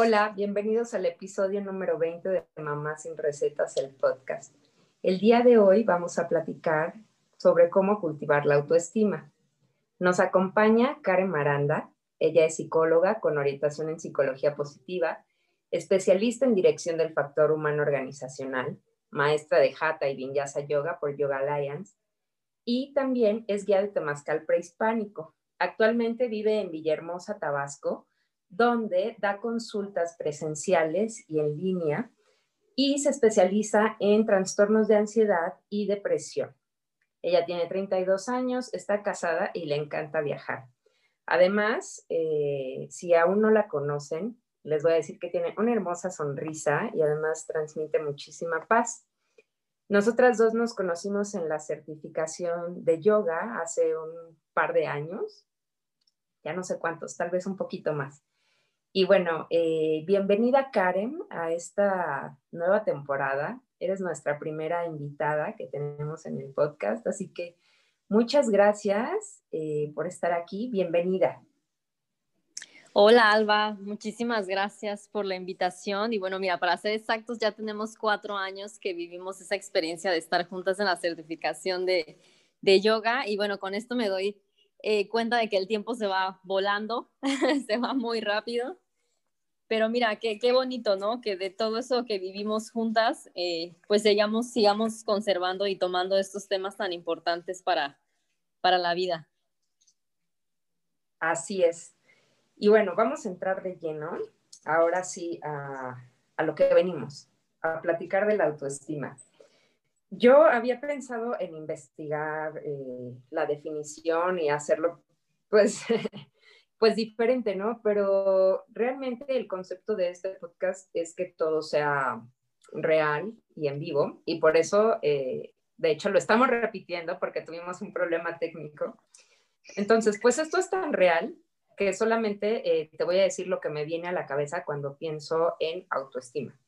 Hola, bienvenidos al episodio número 20 de Mamá sin Recetas, el podcast. El día de hoy vamos a platicar sobre cómo cultivar la autoestima. Nos acompaña Karen Maranda. Ella es psicóloga con orientación en psicología positiva, especialista en dirección del factor humano organizacional, maestra de Hatha y Vinyasa Yoga por Yoga Alliance y también es guía de temazcal prehispánico. Actualmente vive en Villahermosa, Tabasco, donde da consultas presenciales y en línea y se especializa en trastornos de ansiedad y depresión. Ella tiene 32 años, está casada y le encanta viajar. Además, eh, si aún no la conocen, les voy a decir que tiene una hermosa sonrisa y además transmite muchísima paz. Nosotras dos nos conocimos en la certificación de yoga hace un par de años, ya no sé cuántos, tal vez un poquito más. Y bueno, eh, bienvenida Karen a esta nueva temporada. Eres nuestra primera invitada que tenemos en el podcast, así que muchas gracias eh, por estar aquí. Bienvenida. Hola Alba, muchísimas gracias por la invitación. Y bueno, mira, para ser exactos, ya tenemos cuatro años que vivimos esa experiencia de estar juntas en la certificación de, yoga. Y bueno, con esto me doy eh, cuenta de que el tiempo se va volando, se va muy rápido. Pero mira, qué, qué bonito, ¿no? Que de todo eso que vivimos juntas, eh, pues sigamos, sigamos conservando y tomando estos temas tan importantes para, para la vida. Así es. Y bueno, vamos a entrar de lleno, ahora sí, a, lo que venimos, a platicar de la autoestima. Yo había pensado en investigar eh, la definición y hacerlo, pues, pues diferente, ¿no? Pero realmente el concepto de este podcast es que todo sea real y en vivo, y por eso, eh, de hecho, lo estamos repitiendo porque tuvimos un problema técnico. Entonces, pues esto es tan real que solamente eh, te voy a decir lo que me viene a la cabeza cuando pienso en autoestima.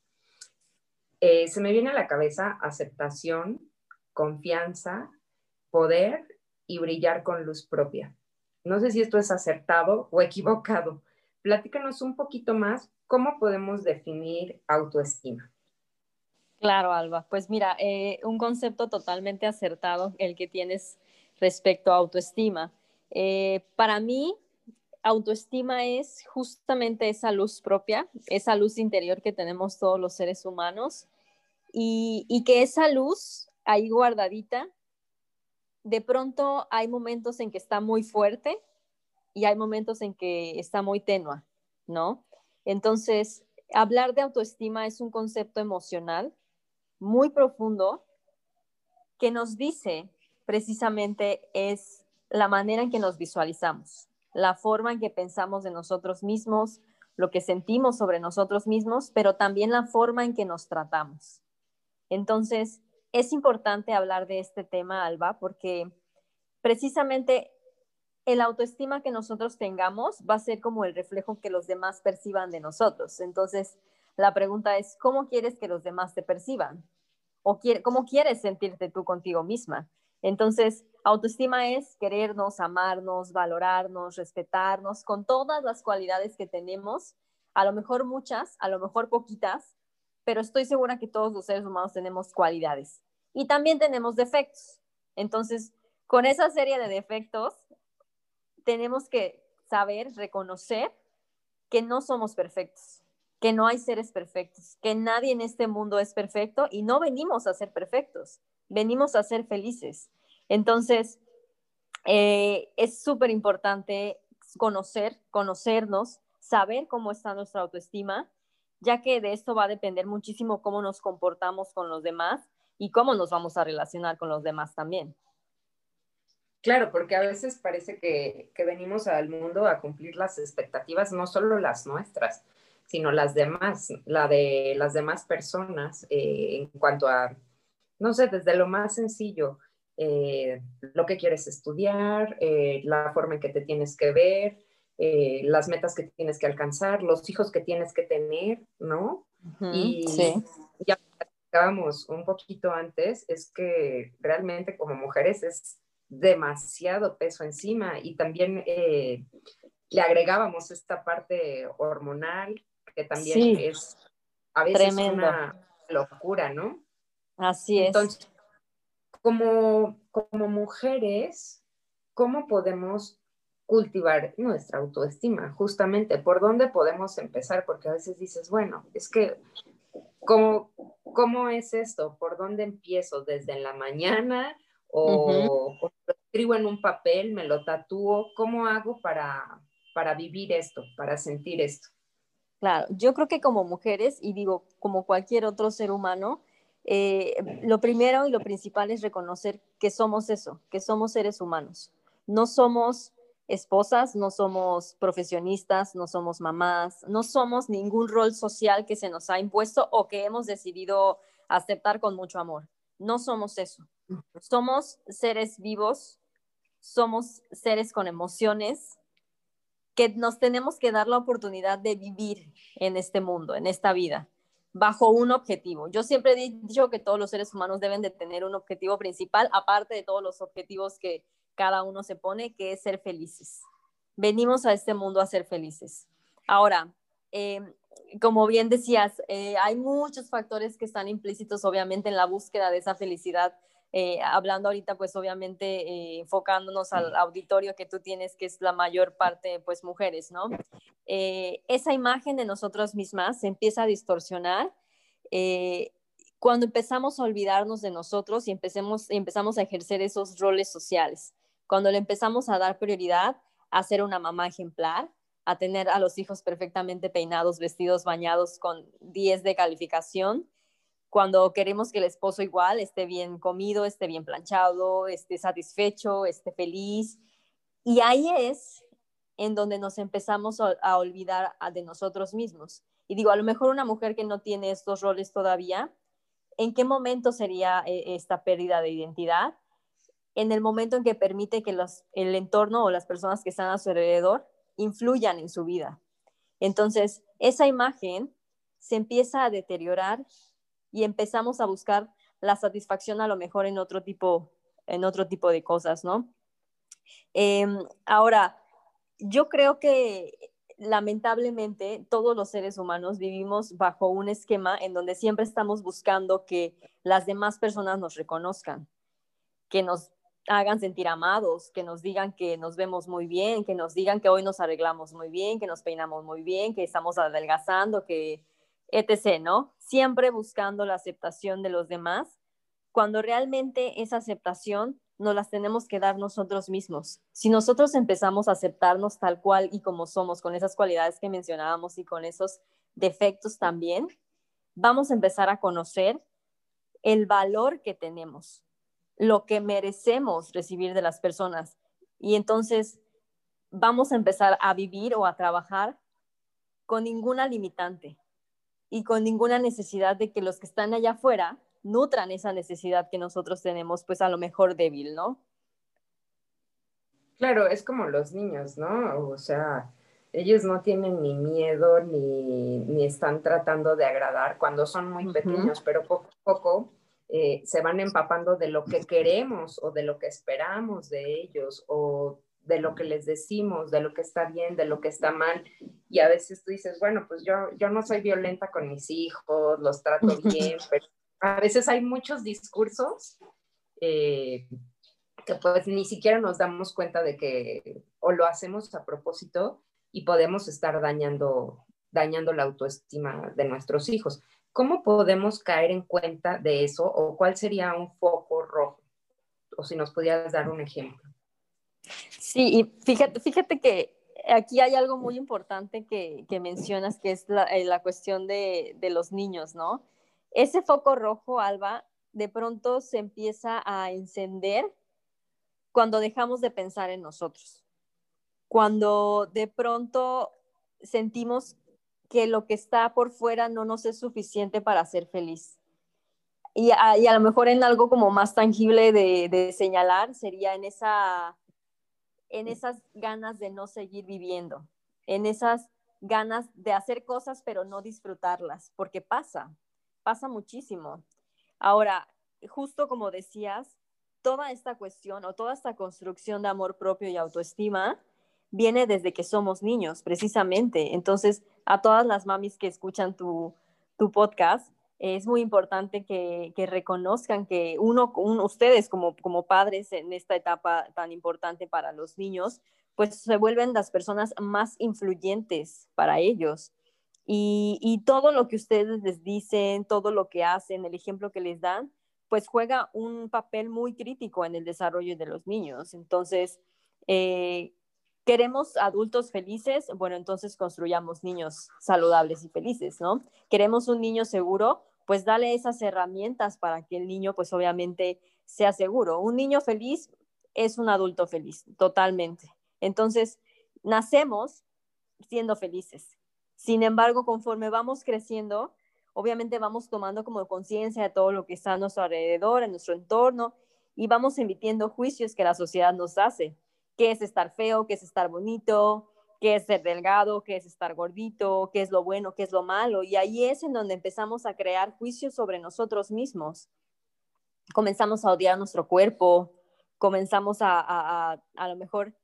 Eh, se me viene a la cabeza aceptación, confianza, poder y brillar con luz propia. No sé si esto es acertado o equivocado. Platícanos un poquito más cómo podemos definir autoestima. Claro, Alba. Pues mira, eh, un concepto totalmente acertado el que tienes respecto a autoestima. para mí, autoestima es justamente esa luz propia, esa luz interior que tenemos todos los seres humanos y, que esa luz ahí guardadita, de pronto hay momentos en que está muy fuerte y hay momentos en que está muy tenua, ¿no? Entonces, hablar de autoestima es un concepto emocional muy profundo que nos dice precisamente es la manera en que nos visualizamos la forma en que pensamos de nosotros mismos, lo que sentimos sobre nosotros mismos, pero también la forma en que nos tratamos. Entonces, es importante hablar de este tema, Alba, porque precisamente el autoestima que nosotros tengamos va a ser como el reflejo que los demás perciban de nosotros. Entonces, la pregunta es, ¿cómo quieres que los demás te perciban? ¿O cómo quieres sentirte tú contigo misma? Entonces, autoestima es querernos, amarnos, valorarnos, respetarnos con todas las cualidades que tenemos, a lo mejor muchas, a lo mejor poquitas, pero estoy segura que todos los seres humanos tenemos cualidades y también tenemos defectos. Entonces, con esa serie de defectos, tenemos que saber reconocer que no somos perfectos, que no hay seres perfectos, que nadie en este mundo es perfecto y no venimos a ser perfectos venimos a ser felices. Entonces, eh, es súper importante conocer, conocernos, saber cómo está nuestra autoestima, ya que de esto va a depender muchísimo cómo nos comportamos con los demás y cómo nos vamos a relacionar con los demás también. Claro, porque a veces parece que, venimos al mundo a cumplir las expectativas, no solo las nuestras, sino las demás, la de las demás personas eh, en cuanto a no sé, desde lo más sencillo, eh, lo que quieres estudiar, eh, la forma en que te tienes que ver, eh, las metas que tienes que alcanzar, los hijos que tienes que tener, ¿no? y ya platicábamos un poquito antes, es que realmente como mujeres es demasiado peso encima y también le agregábamos esta parte hormonal que también es a veces una locura, ¿no? Así es. Entonces, como, como mujeres, ¿cómo podemos cultivar nuestra autoestima? Justamente, ¿por dónde podemos empezar? Porque a veces dices, bueno, es que, ¿cómo, cómo es esto? ¿Por dónde empiezo? ¿Desde la mañana? ¿O, lo escribo en un papel? ¿Me lo tatúo? ¿Cómo hago para, para vivir esto, para sentir esto? Claro, yo creo que como mujeres, y digo, como cualquier otro ser humano, eh, lo primero y lo principal es reconocer que somos eso, que somos seres humanos. No somos esposas, no somos profesionistas, no somos mamás, no somos ningún rol social que se nos ha impuesto o que hemos decidido aceptar con mucho amor. No somos eso. Somos seres vivos, somos seres con emociones, que nos tenemos que dar la oportunidad de vivir en este mundo, en esta vida, bajo un objetivo. Yo siempre he dicho que todos los seres humanos deben de tener un objetivo principal, aparte de todos los objetivos que cada uno se pone, que es ser felices. Venimos a este mundo a ser felices. Ahora, em, como bien decías, eh, hay muchos factores que están implícitos, obviamente, en la búsqueda de esa felicidad eh, hablando ahorita, pues obviamente eh, enfocándonos al auditorio que tú tienes, que es la mayor parte, pues mujeres, ¿no? Eh, esa imagen de nosotros mismas se empieza a distorsionar cuando empezamos a olvidarnos de nosotros y empecemos, empezamos a ejercer esos roles sociales, cuando le empezamos a dar prioridad a ser una mamá ejemplar, a tener a los hijos perfectamente peinados, vestidos, bañados con 10 de calificación, cuando queremos que el esposo igual esté bien comido, esté bien planchado, esté satisfecho, esté feliz. Y ahí es en donde nos empezamos a, olvidar de nosotros mismos. Y digo, a lo mejor una mujer que no tiene estos roles todavía, ¿en qué momento sería eh, esta pérdida de identidad? En el momento en que permite que el entorno o las personas que están a su alrededor influyan en su vida. Entonces, esa imagen se empieza a deteriorar y empezamos a buscar la satisfacción a lo mejor en otro tipo, en otro tipo de cosas, ¿no? Em, ahora, yo creo que lamentablemente todos los seres humanos vivimos bajo un esquema en donde siempre estamos buscando que las demás personas nos reconozcan, que nos hagan sentir amados, que nos digan que nos vemos muy bien, que nos digan que hoy nos arreglamos muy bien, que nos peinamos muy bien, que estamos adelgazando, que etc., ¿no? Siempre buscando la aceptación de los demás, cuando realmente esa aceptación nos las tenemos que dar nosotros mismos. Si nosotros empezamos a aceptarnos tal cual y como somos, con esas cualidades que mencionábamos y con esos defectos también, vamos a empezar a conocer el valor que tenemos, lo que merecemos recibir de las personas. Y entonces vamos a empezar a vivir o a trabajar con ninguna limitante, y con ninguna necesidad de que los que están allá afuera nutran esa necesidad que nosotros tenemos, pues a lo mejor débil, ¿no? Claro, es como los niños, ¿no? O sea, ellos no tienen ni miedo ni, están tratando de agradar cuando son muy pequeños, pero poco a poco eh, se van empapando de lo que queremos o de lo que esperamos de ellos o de lo que les decimos, de lo que está bien, de lo que está mal. Y a veces tú dices, bueno, pues yo, yo no soy violenta con mis hijos, los trato bien, pero a veces hay muchos discursos eh, que pues ni siquiera nos damos cuenta de que o lo hacemos a propósito y podemos estar dañando, dañando la autoestima de nuestros hijos. ¿Cómo podemos caer en cuenta de eso o cuál sería un foco rojo? O si nos pudieras dar un ejemplo. Sí, y fíjate, fíjate que aquí hay algo muy importante que, mencionas, que es la, eh, cuestión de, los niños, ¿no? Ese foco rojo, Alba, de pronto se empieza a encender cuando dejamos de pensar en nosotros, cuando de pronto sentimos que lo que está por fuera no nos es suficiente para ser feliz. Y a, lo mejor en algo como más tangible de señalar sería en esa en esas ganas de no seguir viviendo, en esas ganas de hacer cosas pero no disfrutarlas, porque pasa, pasa muchísimo. Ahora, justo como decías, toda esta cuestión o toda esta construcción de amor propio y autoestima viene desde que somos niños, precisamente. Entonces, a todas las mamis que escuchan tu, tu podcast, es muy importante que, que reconozcan que uno, ustedes como, como padres en esta etapa tan importante para los niños, pues se vuelven las personas más influyentes para ellos. Y, todo lo que ustedes les dicen, todo lo que hacen, el ejemplo que les dan, pues juega un papel muy crítico en el desarrollo de los niños. Entonces, eh, queremos adultos felices, bueno, entonces construyamos niños saludables y felices, ¿no? Queremos un niño seguro, pues dale esas herramientas para que el niño, pues obviamente, sea seguro. Un niño feliz es un adulto feliz, totalmente. Entonces, nacemos siendo felices. Sin embargo, conforme vamos creciendo, obviamente vamos tomando como conciencia de todo lo que está a nuestro alrededor, en nuestro entorno, y vamos emitiendo juicios que la sociedad nos hace. ¿Qué es estar feo? ¿Qué es estar bonito? ¿Qué es ser delgado? ¿Qué es estar gordito? ¿Qué es lo bueno? ¿Qué es lo malo? Y ahí es en donde empezamos a crear juicios sobre nosotros mismos. Comenzamos a odiar nuestro cuerpo, comenzamos a, a, a, a lo mejor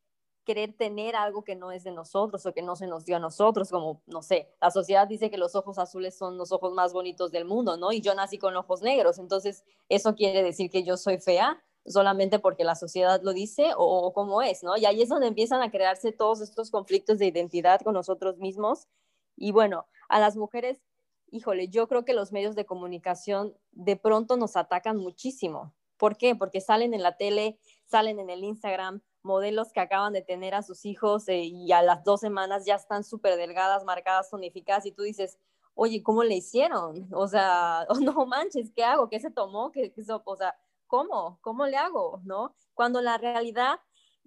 querer tener algo que no es de nosotros o que no se nos dio a nosotros, como, no sé, la sociedad dice que los ojos azules son los ojos más bonitos del mundo, ¿no? Y yo nací con ojos negros, entonces, ¿eso quiere decir que yo soy fea? solamente porque la sociedad lo dice o, cómo es, ¿no? Y ahí es donde empiezan a crearse todos estos conflictos de identidad con nosotros mismos. Y bueno, a las mujeres, híjole, yo creo que los medios de comunicación de pronto nos atacan muchísimo. ¿Por qué? Porque salen en la tele, salen en el Instagram, modelos que acaban de tener a sus hijos eh, y a las dos semanas ya están súper delgadas, marcadas, tonificadas y tú dices, oye, ¿cómo le hicieron? O sea, oh, no manches, ¿qué hago? ¿Qué se tomó? ¿Qué, o sea, ¿cómo? ¿Cómo le hago? ¿No? Cuando la realidad,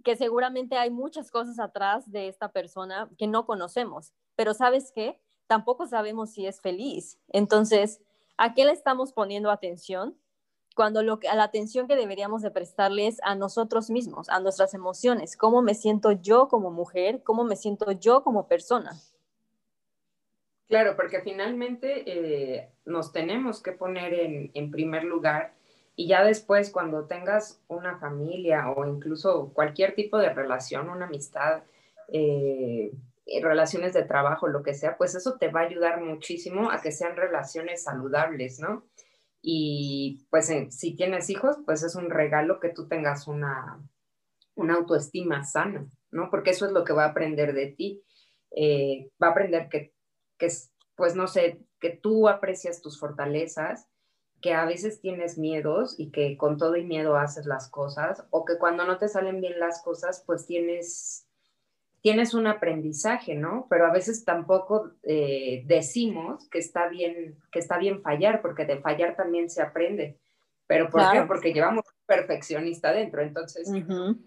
que seguramente hay muchas cosas atrás de esta persona que no conocemos, pero ¿sabes qué? Tampoco sabemos si es feliz. Entonces, ¿a qué le estamos poniendo atención? Cuando lo a la atención que deberíamos de prestarles a nosotros mismos, a nuestras emociones, cómo me siento yo como mujer, cómo me siento yo como persona. Claro, porque finalmente eh, nos tenemos que poner en, primer lugar y ya después cuando tengas una familia o incluso cualquier tipo de relación, una amistad, eh, relaciones de trabajo, lo que sea, pues eso te va a ayudar muchísimo a que sean relaciones saludables, ¿no? Y pues si tienes hijos, pues es un regalo que tú tengas una, una autoestima sana, ¿no? Porque eso es lo que va a aprender de ti. Eh, va a aprender que, que, pues no sé, que tú aprecias tus fortalezas, que a veces tienes miedos y que con todo y miedo haces las cosas, o que cuando no te salen bien las cosas, pues tienes tienes un aprendizaje, ¿no? Pero a veces tampoco eh, decimos que está bien, que está bien fallar, porque de fallar también se aprende. ¿Pero por qué? Porque llevamos un perfeccionista dentro. Entonces,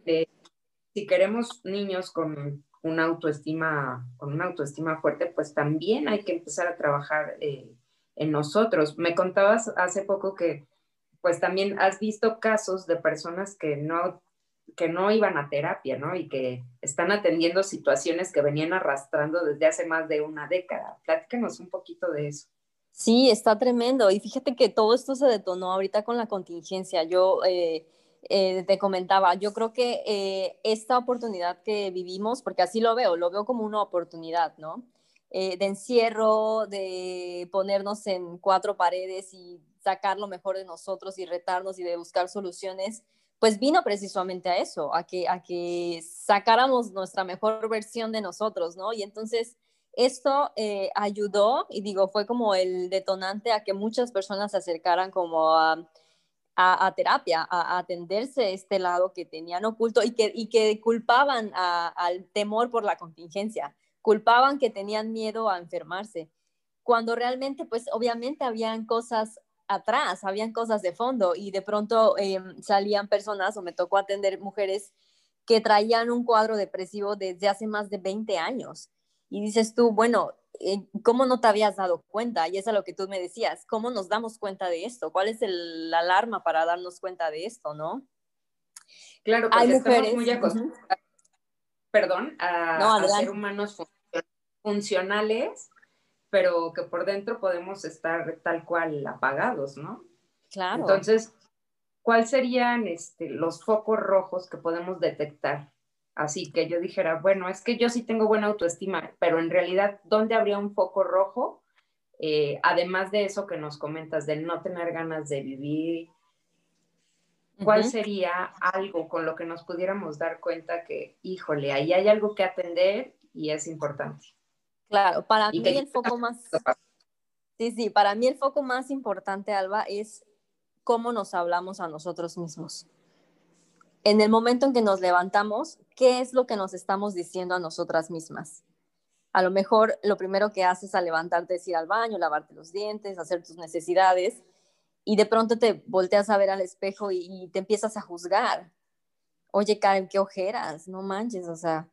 eh, si queremos niños con una autoestima, con una autoestima fuerte, pues también hay que empezar a trabajar eh, en nosotros. Me contabas hace poco que pues también has visto casos de personas que no que no iban a terapia, ¿no? Y que están atendiendo situaciones que venían arrastrando desde hace más de una década. Platícanos un poquito de eso. Sí, está tremendo. Y fíjate que todo esto se detonó ahorita con la contingencia. Yo eh, eh, te comentaba, yo creo que eh, esta oportunidad que vivimos, porque así lo veo, lo veo como una oportunidad, ¿no? de encierro, de ponernos en cuatro paredes y sacar lo mejor de nosotros y retarnos y de buscar soluciones pues vino precisamente a eso, a que, a que sacáramos nuestra mejor versión de nosotros, ¿no? Y entonces esto eh, ayudó y digo, fue como el detonante a que muchas personas se acercaran como a, a, terapia, a, atenderse este lado que tenían oculto y que, y que culpaban al temor por la contingencia, culpaban que tenían miedo a enfermarse, cuando realmente pues obviamente habían cosas atrás, habían cosas de fondo y de pronto em, salían personas o me tocó atender mujeres que traían un cuadro depresivo desde hace más de 20 años. Y dices tú, bueno, eh, ¿cómo no te habías dado cuenta? Y es a lo que tú me decías, ¿cómo nos damos cuenta de esto? ¿Cuál es el, la alarma para darnos cuenta de esto, no? Claro, porque Hay estamos muy acostumbrados, perdón, a, a ser humanos funcionales pero que por dentro podemos estar tal cual apagados, ¿no? Claro. Entonces, ¿cuáles serían este, los focos rojos que podemos detectar Así que yo dijera, bueno, es que yo sí tengo buena autoestima, pero en realidad, ¿dónde habría un foco rojo? Eh, además de eso que nos comentas, del no tener ganas de vivir, ¿cuál sería algo con lo que nos pudiéramos dar cuenta que, híjole, ahí hay algo que atender y es importante? Claro, para mí el foco más... Sí, sí, para mí el foco más importante, Alba, es cómo nos hablamos a nosotros mismos. En el momento en que nos levantamos, ¿qué es lo que nos estamos diciendo a nosotras mismas? A lo mejor lo primero que haces al levantarte es ir al baño, lavarte los dientes, hacer tus necesidades y de pronto te volteas a ver al espejo y, te empiezas a juzgar. Oye, Karen, qué ojeras, no manches, o sea,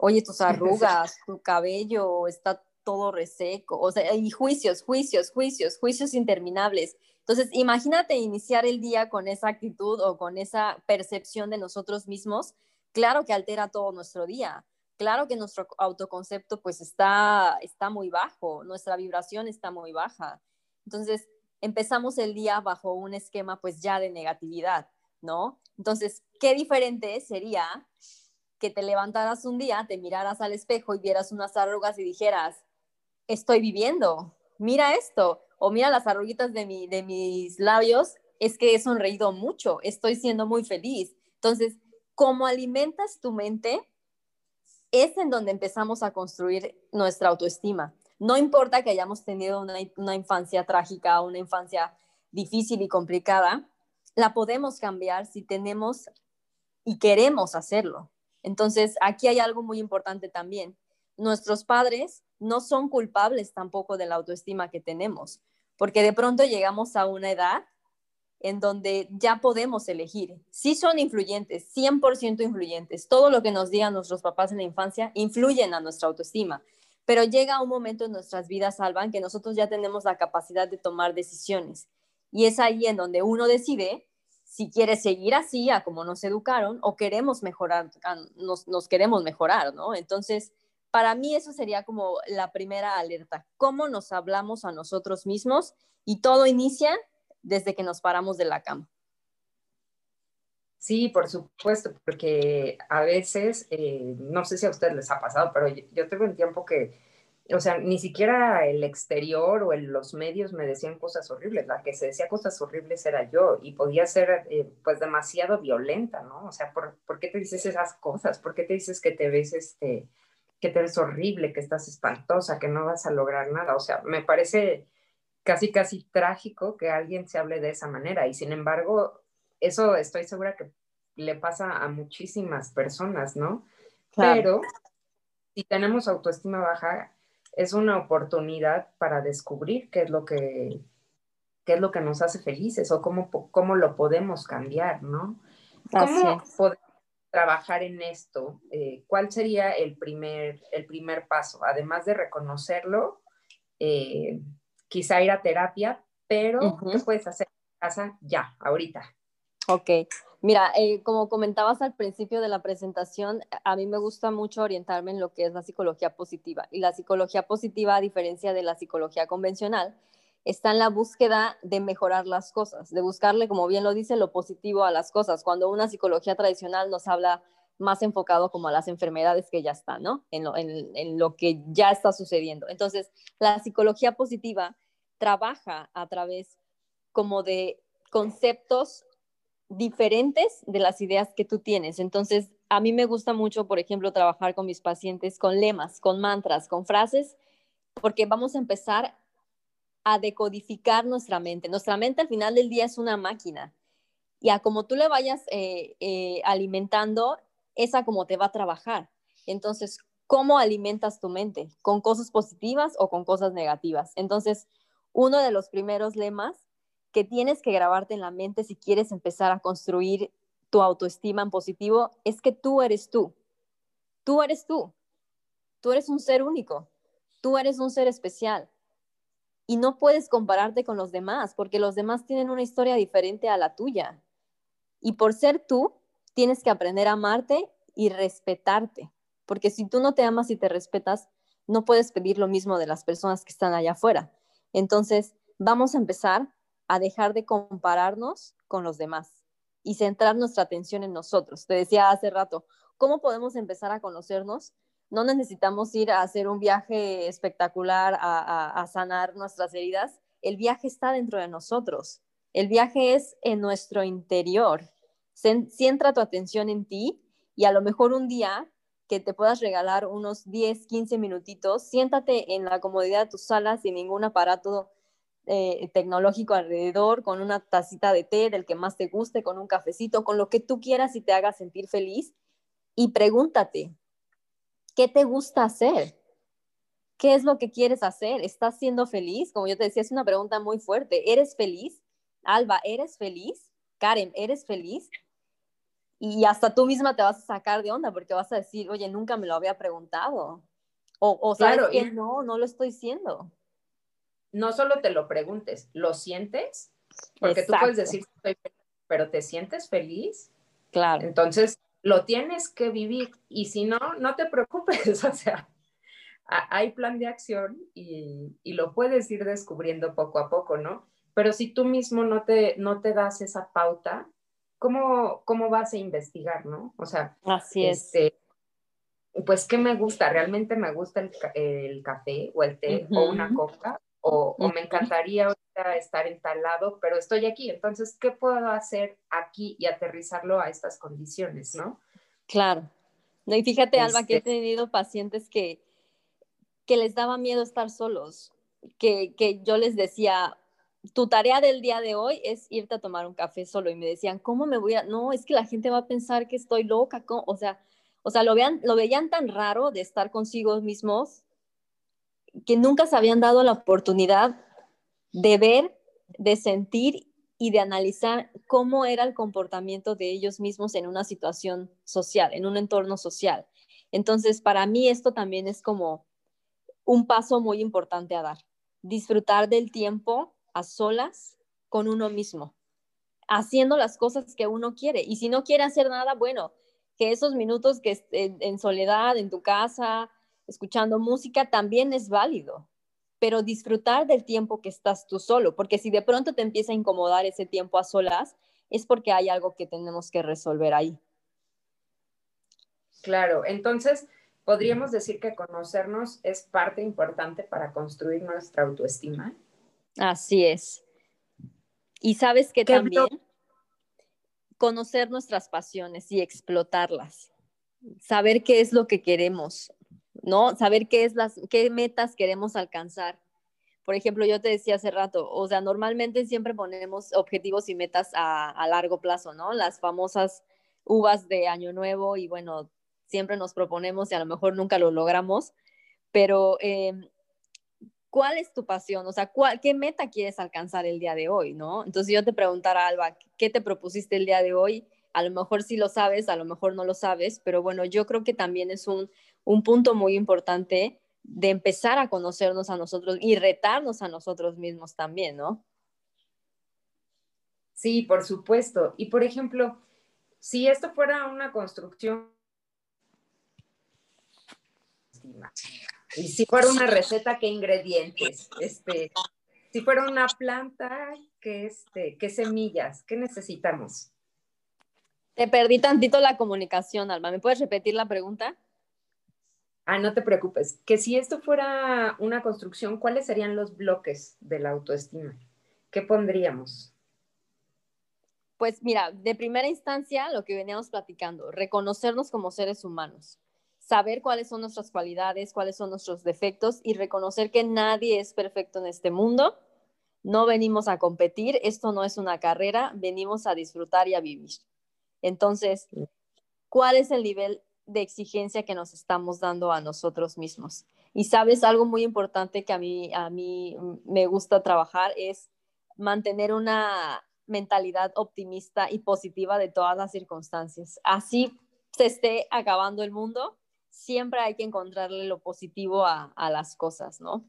oye, tus arrugas, tu cabello está todo reseco, o sea, y juicios, juicios, juicios, juicios interminables. Entonces, imagínate iniciar el día con esa actitud o con esa percepción de nosotros mismos, claro que altera todo nuestro día. Claro que nuestro autoconcepto pues está, está muy bajo, nuestra vibración está muy baja. Entonces, empezamos el día bajo un esquema pues ya de negatividad, ¿no? Entonces, qué diferente sería que te levantaras un día, te miraras al espejo y vieras unas arrugas y dijeras, estoy viviendo, mira esto, o mira las arruguitas de, mi, de mis labios, es que he sonreído mucho, estoy siendo muy feliz. Entonces, cómo alimentas tu mente es en donde empezamos a construir nuestra autoestima. No importa que hayamos tenido una infancia trágica, una infancia difícil y complicada, la podemos cambiar si tenemos y queremos hacerlo. Entonces, aquí hay algo muy importante también. Nuestros padres no son culpables tampoco de la autoestima que tenemos, porque de pronto llegamos a una edad en donde ya podemos elegir. Sí son influyentes, 100% influyentes. Todo lo que nos digan nuestros papás en la infancia influyen a nuestra autoestima, pero llega un momento en nuestras vidas, Salvan, que nosotros ya tenemos la capacidad de tomar decisiones. Y es ahí en donde uno decide si quiere seguir así, a como nos educaron, o queremos mejorar, nos, nos queremos mejorar, ¿no? Entonces, para mí eso sería como la primera alerta, cómo nos hablamos a nosotros mismos y todo inicia desde que nos paramos de la cama. Sí, por supuesto, porque a veces, eh, no sé si a ustedes les ha pasado, pero yo, yo tuve un tiempo que, o sea, ni siquiera el exterior o los medios me decían cosas horribles, la que se decía cosas horribles era yo y podía ser eh, pues demasiado violenta, ¿no? O sea, ¿por, ¿por, qué te dices esas cosas? ¿Por qué te dices que te ves este, que te ves horrible, que estás espantosa, que no vas a lograr nada. O sea, me parece casi, casi trágico que alguien se hable de esa manera. Y sin embargo, eso estoy segura que le pasa a muchísimas personas, ¿no? Pero si tenemos autoestima baja, es una oportunidad para descubrir qué es lo que, qué es lo que nos hace felices o cómo, cómo lo podemos cambiar, ¿no? ¿Cómo podemos trabajar en esto, eh, ¿cuál sería el primer, el primer paso? Además de reconocerlo, eh, quizá ir a terapia, pero ¿qué puedes hacer en casa ya, ahorita? Ok, mira, eh, como comentabas al principio de la presentación, a mí me gusta mucho orientarme en lo que es la psicología positiva. Y la psicología positiva, a diferencia de la psicología convencional, está en la búsqueda de mejorar las cosas, de buscarle, como bien lo dice, lo positivo a las cosas. Cuando una psicología tradicional nos habla más enfocado como a las enfermedades que ya están, ¿no? En lo, en lo que ya está sucediendo. Entonces, la psicología positiva trabaja a través como de conceptos diferentes de las ideas que tú tienes. Entonces, a mí me gusta mucho, por ejemplo, trabajar con mis pacientes con lemas, con mantras, con frases, porque vamos a empezar a decodificar nuestra mente. Nuestra mente al final del día es una máquina y a como tú le vayas eh, eh, alimentando, esa como te va a trabajar. Entonces, ¿cómo alimentas tu mente? ¿Con cosas positivas o con cosas negativas? Entonces, uno de los primeros lemas que tienes que grabarte en la mente si quieres empezar a construir tu autoestima en positivo es que tú eres tú. Tú eres tú. Tú eres un ser único. Tú eres un ser especial y no puedes compararte con los demás porque los demás tienen una historia diferente a la tuya. Y por ser tú, tienes que aprender a amarte y respetarte, porque si tú no te amas y te respetas, no puedes pedir lo mismo de las personas que están allá afuera. Entonces, vamos a empezar a dejar de compararnos con los demás. y centrar nuestra atención en nosotros. Te decía hace rato, ¿cómo podemos empezar a conocernos? No necesitamos ir a hacer un viaje espectacular a, sanar nuestras heridas. El viaje está dentro de nosotros. El viaje es en nuestro interior. Centra tu atención en ti y a lo mejor un día que te puedas regalar unos 10, 15 minutitos, siéntate en la comodidad de tu sala sin ningún aparato eh, tecnológico alrededor, con una tacita de té del que más te guste, con un cafecito, con lo que tú quieras y te haga sentir feliz. Y pregúntate, ¿qué te gusta hacer? ¿Qué es lo que quieres hacer? ¿Estás siendo feliz? Como yo te decía, es una pregunta muy fuerte. ¿Eres feliz? Alba, ¿eres feliz? Karen, ¿eres feliz? Y hasta tú misma te vas a sacar de onda porque vas a decir, oye, nunca me lo había preguntado. O, o sabes que no, no lo estoy siendo no solo te lo preguntes, ¿lo sientes? Porque tú puedes decir, estoy feliz, pero ¿te sientes feliz? Claro. Entonces, lo tienes que vivir y si no, no te preocupes, o sea, hay plan de acción y, lo puedes ir descubriendo poco a poco, ¿no? Pero si tú mismo no te, no te das esa pauta, ¿cómo, cómo vas a investigar, no? O sea, Así es. Este, pues, ¿qué me gusta? ¿Realmente me gusta el, café o el té o una coca? O, me encantaría ahorita estar en tal lado, pero estoy aquí. Entonces, ¿qué puedo hacer aquí y aterrizarlo a estas condiciones, no? Claro. No, y fíjate, Alba, que he este tenido pacientes que, que les daba miedo estar solos, que, que yo les decía, tu tarea del día de hoy es irte a tomar un café solo. Y me decían, ¿cómo me voy a...? No, es que la gente va a pensar que estoy loca. O sea, o sea lo, vean, lo veían tan raro de estar consigo mismos que nunca se habían dado la oportunidad de ver, de sentir y de analizar cómo era el comportamiento de ellos mismos en una situación social, en un entorno social. Entonces, para mí esto también es como un paso muy importante a dar, disfrutar del tiempo a solas con uno mismo, haciendo las cosas que uno quiere. Y si no quiere hacer nada, bueno, que esos minutos que en soledad, en tu casa, escuchando música también es válido, pero disfrutar del tiempo que estás tú solo, porque si de pronto te empieza a incomodar ese tiempo a solas, es porque hay algo que tenemos que resolver ahí. Claro, entonces podríamos decir que conocernos es parte importante para construir nuestra autoestima. Así es. Y sabes que también conocer nuestras pasiones y explotarlas, saber qué es lo que queremos, ¿no? Saber qué, es las, qué metas queremos alcanzar. Por ejemplo, yo te decía hace rato, o sea, normalmente siempre ponemos objetivos y metas a, largo plazo, ¿no? Las famosas uvas de Año Nuevo y bueno, siempre nos proponemos y a lo mejor nunca lo logramos, pero em, ¿cuál es tu pasión? O sea, ¿qué meta quieres alcanzar el día de hoy, no? Entonces yo te preguntara, Alba, ¿qué te propusiste el día de hoy? A lo mejor sí lo sabes, a lo mejor no lo sabes, pero bueno, yo creo que también es un, un punto muy importante de empezar a conocernos a nosotros y retarnos a nosotros mismos también, ¿no? Sí, por supuesto. Y por ejemplo, si esto fuera una construcción y si fuera una receta, ¿qué ingredientes? Este, si fuera una planta, ¿qué, este, qué semillas? ¿Qué necesitamos? Te perdí tantito la comunicación, Alma. ¿Me puedes repetir la pregunta? Ah, no te preocupes. Que si esto fuera una construcción, ¿cuáles serían los bloques de la autoestima? ¿Qué pondríamos? Pues mira, de primera instancia, lo que veníamos platicando, reconocernos como seres humanos, saber cuáles son nuestras cualidades, cuáles son nuestros defectos y reconocer que nadie es perfecto en este mundo. No venimos a competir, esto no es una carrera, venimos a disfrutar y a vivir. Entonces, ¿cuál es el nivel de exigencia que nos estamos dando a nosotros mismos. Y sabes, algo muy importante que a mí, a mí me gusta trabajar es mantener una mentalidad optimista y positiva de todas las circunstancias. Así se esté acabando el mundo, siempre hay que encontrarle lo positivo a, las cosas, ¿no?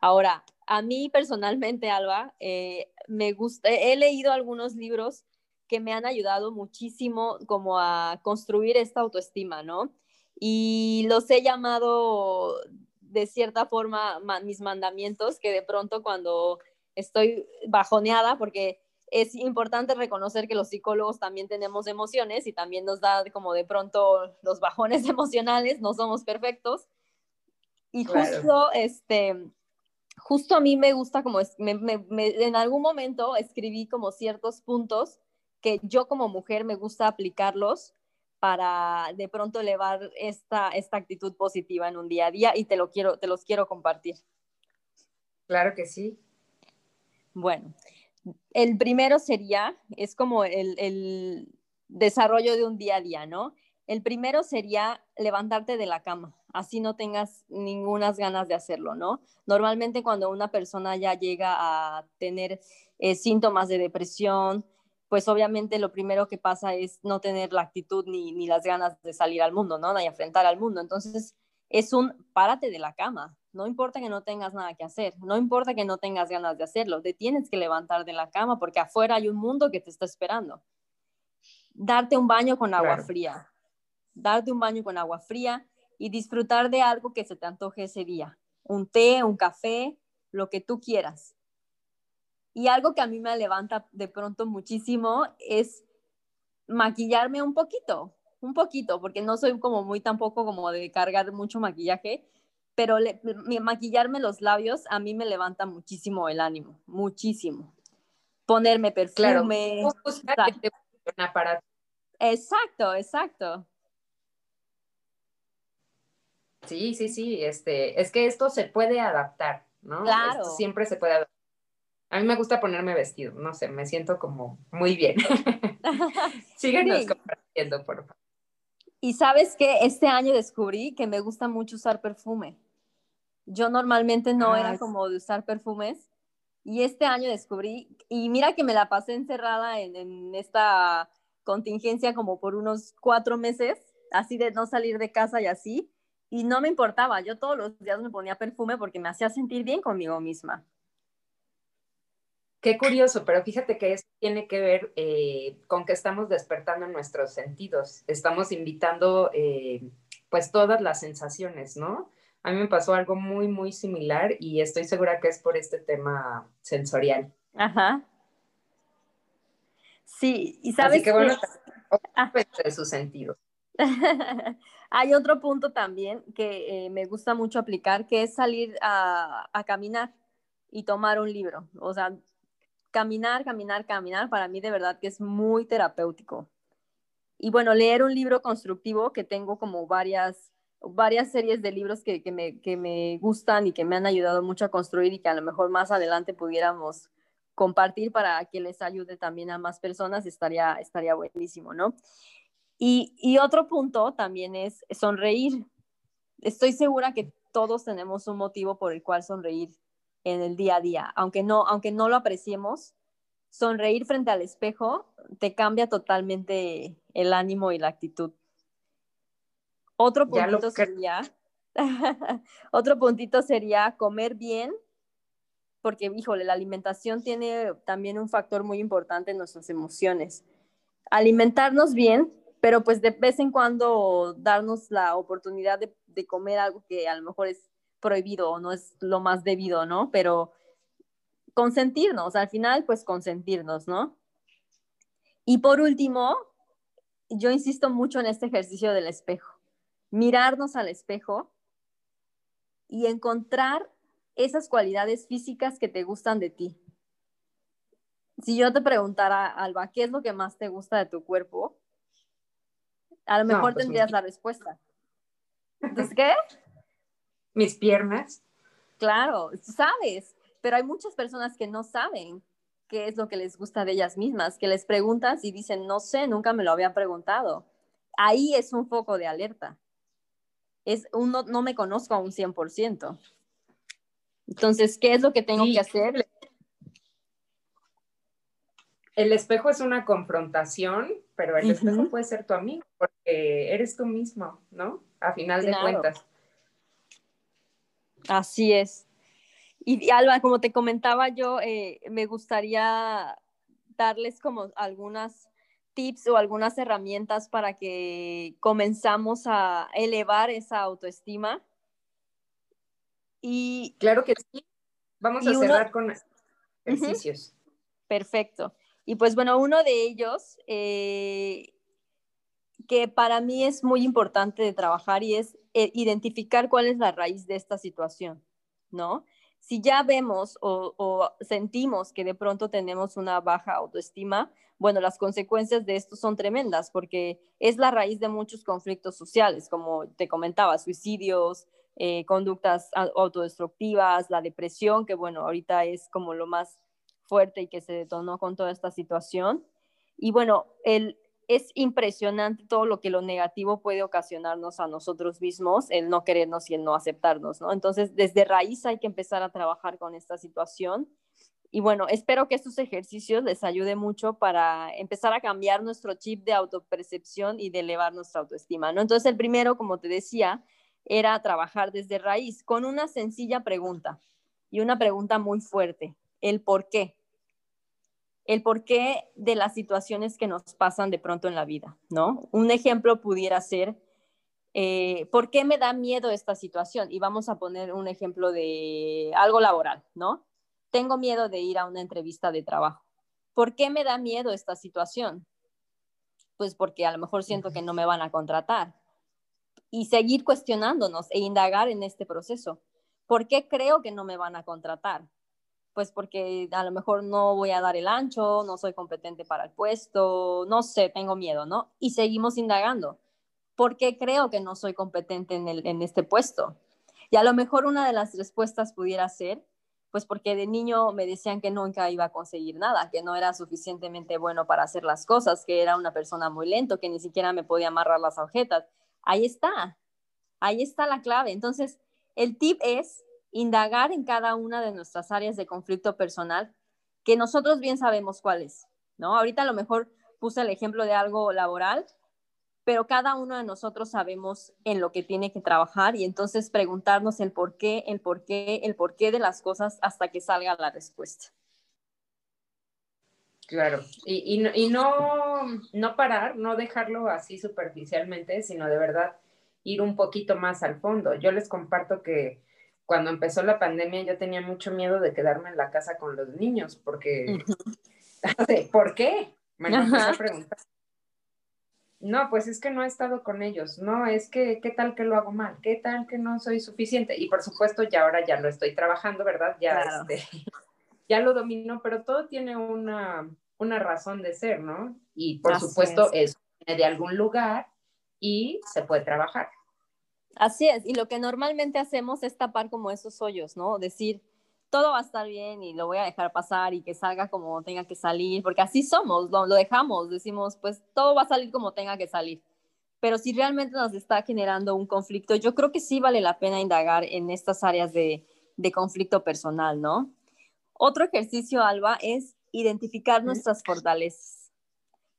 Ahora, a mí personalmente, Alba, eh, me gusta, he leído algunos libros que me han ayudado muchísimo como a construir esta autoestima, ¿no? Y los he llamado de cierta forma mis mandamientos, que de pronto cuando estoy bajoneada, porque es importante reconocer que los psicólogos también tenemos emociones y también nos da como de pronto los bajones emocionales, no somos perfectos. Y justo, este, justo a mí me gusta como, en algún momento escribí como ciertos puntos que yo como mujer me gusta aplicarlos para de pronto elevar esta, esta actitud positiva en un día a día y te, lo quiero, te los quiero compartir. Claro que sí. Bueno, el primero sería, es como el, desarrollo de un día a día, ¿no? El primero sería levantarte de la cama, así no tengas ninguna ganas de hacerlo, ¿no? Normalmente cuando una persona ya llega a tener eh, síntomas de depresión, pues obviamente lo primero que pasa es no tener la actitud ni, ni las ganas de salir al mundo, ¿no? Ni enfrentar al mundo. Entonces, es un párate de la cama, no importa que no tengas nada que hacer, no importa que no tengas ganas de hacerlo, te tienes que levantar de la cama porque afuera hay un mundo que te está esperando. Darte un baño con agua fría, darte un baño con agua fría y disfrutar de algo que se te antoje ese día, un té, un café, lo que tú quieras. Y algo que a mí me levanta de pronto muchísimo es maquillarme un poquito, un poquito, porque no soy como muy tampoco como de cargar mucho maquillaje, pero maquillarme los labios a mí me levanta muchísimo el ánimo, muchísimo. Ponerme perfume. Claro, exacto, exacto. Sí, sí, sí, este, es que esto se puede adaptar, ¿no? Claro. siempre se puede adaptar. A mí me gusta ponerme vestido, no sé, me siento como muy bien. Síguenos compartiendo, por favor. Y sabes que este año descubrí que me gusta mucho usar perfume. Yo normalmente no era ah, como de usar perfumes y este año descubrí, y mira que me la pasé encerrada en, esta contingencia como por unos cuatro meses, así de no salir de casa y así, y no me importaba, yo todos los días me ponía perfume porque me hacía sentir bien conmigo misma. Qué curioso, pero fíjate que eso tiene que ver eh, con que estamos despertando nuestros sentidos, estamos invitando eh, pues todas las sensaciones, ¿no? A mí me pasó algo muy, muy similar y estoy segura que es por este tema sensorial. Ajá. Sí, y sabes que, bueno, ah. de sus sentidos. Hay otro punto también que eh, me gusta mucho aplicar, que es salir a, a, caminar y tomar un libro. O sea, caminar, caminar, caminar, para mí de verdad que es muy terapéutico. Y bueno, leer un libro constructivo que tengo como varias varias series de libros que, me, gustan y que me han ayudado mucho a construir y que a lo mejor más adelante pudiéramos compartir para que les ayude también a más personas, estaría, estaría buenísimo, ¿no? Y, otro punto también es sonreír. Estoy segura que todos tenemos un motivo por el cual sonreír en el día a día, aunque no, aunque no lo apreciemos, sonreír frente al espejo te cambia totalmente el ánimo y la actitud. Otro puntito sería, otro puntito sería comer bien, porque, híjole, la alimentación tiene también un factor muy importante en nuestras emociones. Alimentarnos bien, pero pues de vez en cuando darnos la oportunidad de, de comer algo que a lo mejor es prohibido o no es lo más debido, ¿no? Pero consentirnos, al final, pues consentirnos, ¿no? Y por último, yo insisto mucho en este ejercicio del espejo mirarnos al espejo y encontrar esas cualidades físicas que te gustan de ti. Si yo te preguntara, Alba, ¿qué es lo que más te gusta de tu cuerpo? A lo mejor pues tendrías la respuesta. ¿Entonces qué? Mis piernas. Claro, sabes, pero hay muchas personas que no saben qué es lo que les gusta de ellas mismas, que les preguntas y dicen, no sé, nunca me lo había preguntado. Ahí es un foco de alerta es no me conozco a un 100%. Entonces, ¿qué es lo que tengo que hacer? El espejo es una confrontación, pero el espejo puede ser tu amigo, porque eres tú mismo, ¿no? A final de cuentas. Así es. Y Alba, como te comentaba yo, eh, me gustaría darles como algunas tips o algunas herramientas para que comenzamos a elevar esa autoestima. Y claro que sí. Vamos a cerrar con ejercicios. Perfecto. Y pues bueno, uno de ellos eh, que para mí es muy importante de trabajar y es eh, identificar cuál es la raíz de esta situación, ¿no? Si ya vemos o, sentimos que de pronto tenemos una baja autoestima, bueno, las consecuencias de esto son tremendas porque es la raíz de muchos conflictos sociales, como te comentaba, suicidios, eh, conductas autodestructivas, la depresión, que bueno, ahorita es como lo más fuerte y que se detonó con toda esta situación. Y bueno, el, es impresionante todo lo que lo negativo puede ocasionarnos a nosotros mismos, el no querernos y el no aceptarnos, ¿no? Entonces, desde raíz hay que empezar a trabajar con esta situación. Y bueno, espero que estos ejercicios les ayude mucho para empezar a cambiar nuestro chip de autopercepción y de elevar nuestra autoestima, ¿no? Entonces, el primero, como te decía, era trabajar desde raíz con una sencilla pregunta y una pregunta muy fuerte, el por qué. El por qué de las situaciones que nos pasan de pronto en la vida, ¿no? Un ejemplo pudiera ser, eh, ¿por qué me da miedo esta situación? Y vamos a poner un ejemplo de algo laboral, ¿no? Tengo miedo de ir a una entrevista de trabajo. ¿Por qué me da miedo esta situación? Pues porque a lo mejor siento que no me van a contratar y seguir cuestionándonos e indagar en este proceso. ¿Por qué creo que no me van a contratar? Pues porque a lo mejor no voy a dar el ancho, no soy competente para el puesto, no sé, tengo miedo, ¿no? Y seguimos indagando. ¿Por qué creo que no soy competente en, en este puesto? Y a lo mejor una de las respuestas pudiera ser, pues porque de niño me decían que nunca iba a conseguir nada, que no era suficientemente bueno para hacer las cosas, que era una persona muy lento, que ni siquiera me podía amarrar las agujetas Ahí está, ahí está la clave. Entonces, el tip es indagar en cada una de nuestras áreas de conflicto personal que nosotros bien sabemos cuáles, ¿no? Ahorita a lo mejor puse el ejemplo de algo laboral, pero cada uno de nosotros sabemos en lo que tiene que trabajar y entonces preguntarnos el por qué, el por qué, el por qué de las cosas hasta que salga la respuesta. Claro, y, y, no, no, parar, no dejarlo así superficialmente, sino de verdad ir un poquito más al fondo. Yo les comparto que cuando empezó la pandemia yo tenía mucho miedo de quedarme en la casa con los niños, porque, ¿por qué? Me empecé a preguntar. No, pues es que no he estado con ellos, no, es que, ¿qué tal que lo hago mal? ¿Qué tal que no soy suficiente? Y por supuesto, ya ahora ya lo estoy trabajando, ¿verdad? Ya este, ya lo domino, pero todo tiene una, una razón de ser, ¿no? Y por supuesto es. de algún lugar y se puede trabajar. Así es, y lo que normalmente hacemos es tapar como esos hoyos, ¿no? Decir, todo va a estar bien y lo voy a dejar pasar y que salga como tenga que salir, porque así somos, lo, lo dejamos, decimos, pues todo va a salir como tenga que salir. Pero si realmente nos está generando un conflicto, yo creo que sí vale la pena indagar en estas áreas de, de conflicto personal, ¿no? Otro ejercicio, Alba, es identificar nuestras fortalezas.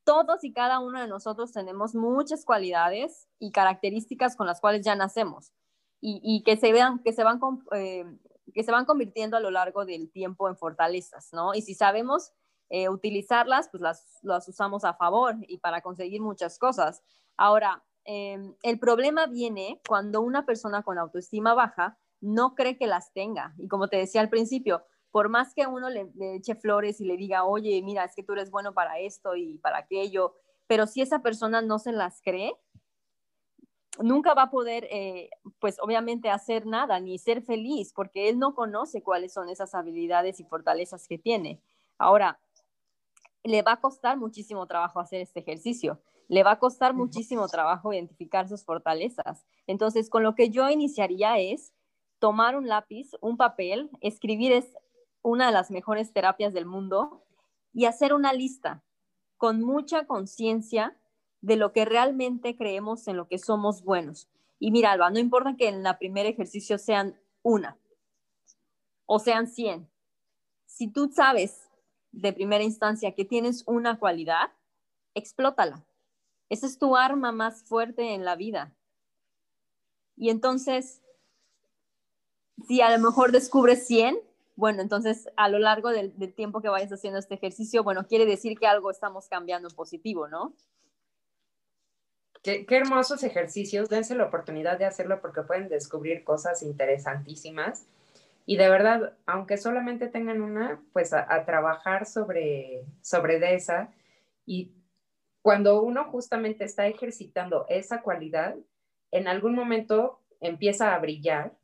Todos y cada uno de nosotros tenemos muchas cualidades y características con las cuales ya nacemos y, que, se vean, que, se van, eh, que se van convirtiendo a lo largo del tiempo en fortalezas, ¿no? Y si sabemos eh, utilizarlas, pues las, las, usamos a favor y para conseguir muchas cosas. Ahora, em, el problema viene cuando una persona con autoestima baja no cree que las tenga. Y como te decía al principio, por más que uno le, eche flores y le diga, oye, mira, es que tú eres bueno para esto y para aquello, pero si esa persona no se las cree, nunca va a poder, eh, pues obviamente, hacer nada ni ser feliz, porque él no conoce cuáles son esas habilidades y fortalezas que tiene. Ahora, le va a costar muchísimo trabajo hacer este ejercicio, le va a costar muchísimo trabajo identificar sus fortalezas. Entonces, con lo que yo iniciaría es tomar un lápiz, un papel, escribir es, una de las mejores terapias del mundo y hacer una lista con mucha conciencia de lo que realmente creemos en lo que somos buenos. Y mira, Alba, no importa que en la primer ejercicio sean una o sean 100. Si tú sabes de primera instancia que tienes una cualidad, explótala. Esa es tu arma más fuerte en la vida. Y entonces, si a lo mejor descubres 100, bueno, entonces a lo largo del, tiempo que vayas haciendo este ejercicio, bueno, quiere decir que algo estamos cambiando en positivo, ¿no? Qué, hermosos ejercicios, dense la oportunidad de hacerlo porque pueden descubrir cosas interesantísimas. Y de verdad, aunque solamente tengan una, pues a, trabajar sobre, sobre esa. Y cuando uno justamente está ejercitando esa cualidad, en algún momento empieza a brillar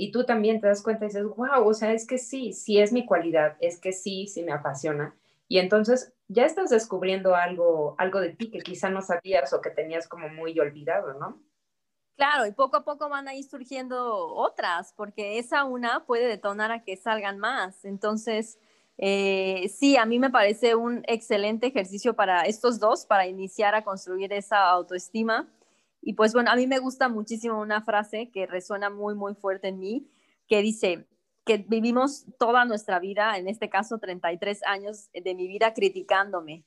y tú también te das cuenta y dices, wow, o sea, es que sí, sí es mi cualidad, es que sí, sí me apasiona. Y entonces ya estás descubriendo algo, algo de ti que quizá no sabías o que tenías como muy olvidado, ¿no? Claro, y poco a poco van a ir surgiendo otras, porque esa una puede detonar a que salgan más. Entonces, eh, sí, a mí me parece un excelente ejercicio para estos dos, para iniciar a construir esa autoestima. Y pues bueno, a mí me gusta muchísimo una frase que resuena muy, muy fuerte en mí, que dice que vivimos toda nuestra vida, en este caso 33 años de mi vida criticándome.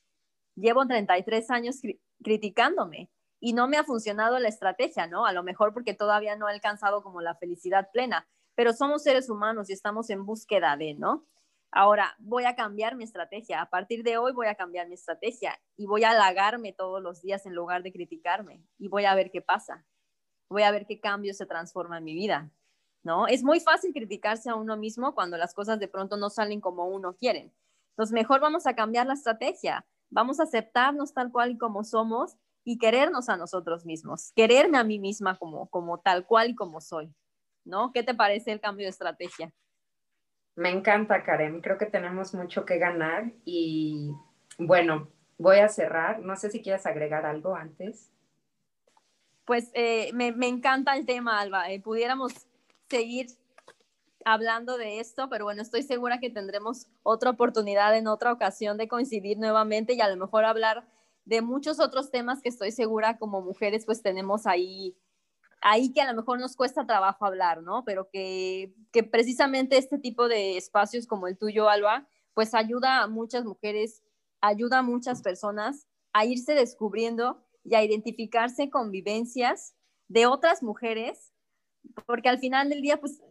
Llevo 33 años criticándome y no me ha funcionado la estrategia, ¿no? A lo mejor porque todavía no he alcanzado como la felicidad plena, pero somos seres humanos y estamos en búsqueda de, ¿no? Ahora voy a cambiar mi estrategia. A partir de hoy voy a cambiar mi estrategia y voy a halagarme todos los días en lugar de criticarme y voy a ver qué pasa. Voy a ver qué cambio se transforma en mi vida, ¿no? Es muy fácil criticarse a uno mismo cuando las cosas de pronto no salen como uno quiere. Entonces, mejor vamos a cambiar la estrategia. Vamos a aceptarnos tal cual y como somos y querernos a nosotros mismos, quererme a mí misma como, como tal cual y como soy, ¿no? ¿Qué te parece el cambio de estrategia? Me encanta, Karen. Creo que tenemos mucho que ganar y bueno, voy a cerrar. No sé si quieres agregar algo antes. Pues eh, me, me, encanta el tema, Alba. Eh, pudiéramos seguir hablando de esto, pero bueno, estoy segura que tendremos otra oportunidad en otra ocasión de coincidir nuevamente y a lo mejor hablar de muchos otros temas que estoy segura como mujeres pues tenemos ahí, ahí que a lo mejor nos cuesta trabajo hablar, ¿no? Pero que, precisamente este tipo de espacios como el tuyo, Alba, pues ayuda a muchas mujeres, ayuda a muchas personas a irse descubriendo y a identificarse con vivencias de otras mujeres, porque al final del día, pues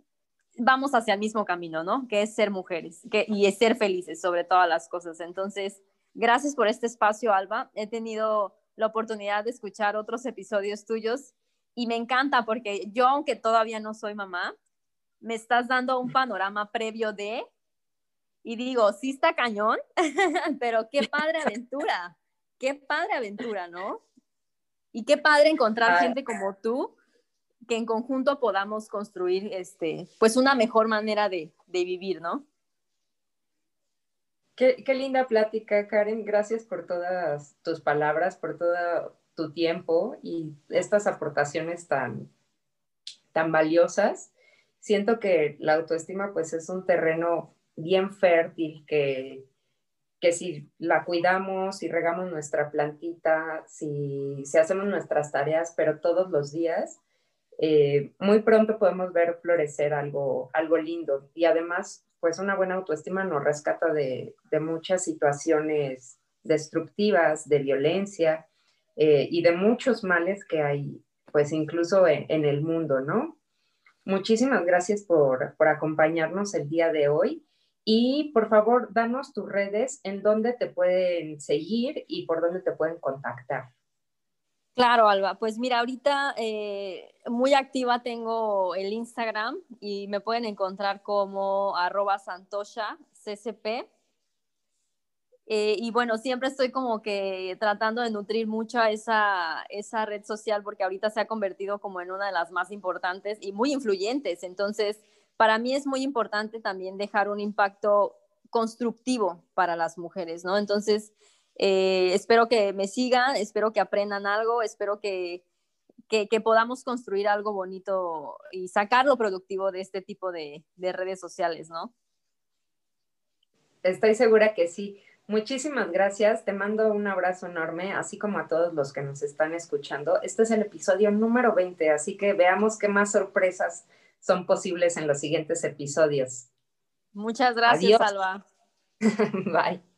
vamos hacia el mismo camino, ¿no? Que es ser mujeres y es ser felices sobre todas las cosas. Entonces, Gracias por este espacio, Alba. He tenido la oportunidad de escuchar otros episodios tuyos y me encanta porque yo, aunque todavía no soy mamá, me estás dando un panorama previo de, y digo, sí está cañón, pero qué padre aventura, qué padre aventura, ¿no? Y qué padre encontrar gente como tú que en conjunto podamos construir este, pues una mejor manera de, de vivir, ¿no? Qué, linda plática, Karen. Gracias por todas tus palabras, por todo tu tiempo y estas aportaciones tan, tan valiosas. Siento que la autoestima pues es un terreno bien fértil que, que si la cuidamos, si regamos nuestra plantita, si, si hacemos nuestras tareas, pero todos los días, eh, muy pronto podemos ver florecer algo, algo lindo. Y además pues una buena autoestima nos rescata de, muchas situaciones destructivas, de violencia eh, y de muchos males que hay, pues incluso en, el mundo, ¿no? Muchísimas gracias por, por, acompañarnos el día de hoy y por favor, danos tus redes en donde te pueden seguir y por dónde te pueden contactar. Claro, Alba. Pues mira, ahorita eh, muy activa tengo el Instagram y me pueden encontrar como arroba santosha. Eh, y bueno, siempre estoy como que tratando de nutrir mucho esa, esa red social porque ahorita se ha convertido como en una de las más importantes y muy influyentes. Entonces, para mí es muy importante también dejar un impacto constructivo para las mujeres, ¿no? Entonces, eh, espero que me sigan, espero que aprendan algo, espero que, que, podamos construir algo bonito y sacar lo productivo de este tipo de, de redes sociales, ¿no? Estoy segura que sí. Muchísimas gracias. Te mando un abrazo enorme, así como a todos los que nos están escuchando. Este es el episodio número 20, así que veamos qué más sorpresas son posibles en los siguientes episodios. Muchas gracias, Alba. Bye.